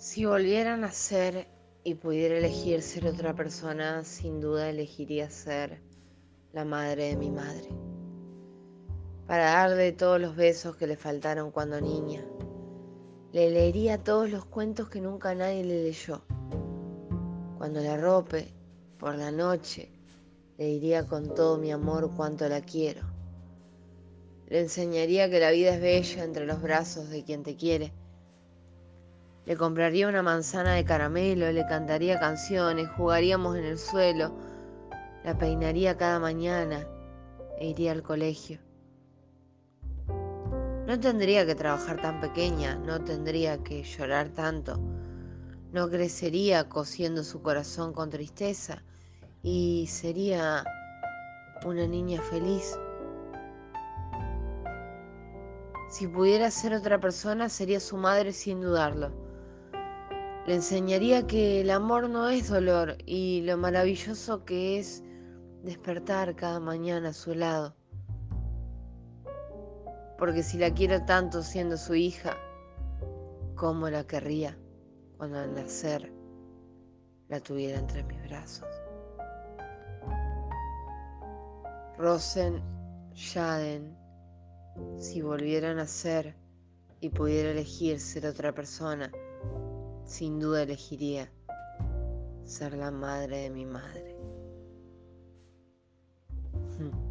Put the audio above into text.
Si volviera a nacer y pudiera elegir ser otra persona, sin duda elegiría ser la madre de mi madre. Para darle todos los besos que le faltaron cuando niña. Le leería todos los cuentos que nunca nadie le leyó. Cuando la rope, por la noche, le diría con todo mi amor cuánto la quiero. Le enseñaría que la vida es bella entre los brazos de quien te quiere le compraría una manzana de caramelo, le cantaría canciones, jugaríamos en el suelo, la peinaría cada mañana e iría al colegio. No tendría que trabajar tan pequeña, no tendría que llorar tanto, no crecería cosiendo su corazón con tristeza y sería una niña feliz. Si pudiera ser otra persona, sería su madre sin dudarlo. Le enseñaría que el amor no es dolor y lo maravilloso que es despertar cada mañana a su lado. Porque si la quiero tanto siendo su hija, ¿cómo la querría cuando al nacer la tuviera entre mis brazos? Rosen Jaden, si volviera a nacer y pudiera elegir ser otra persona, sin duda elegiría ser la madre de mi madre. Hmm.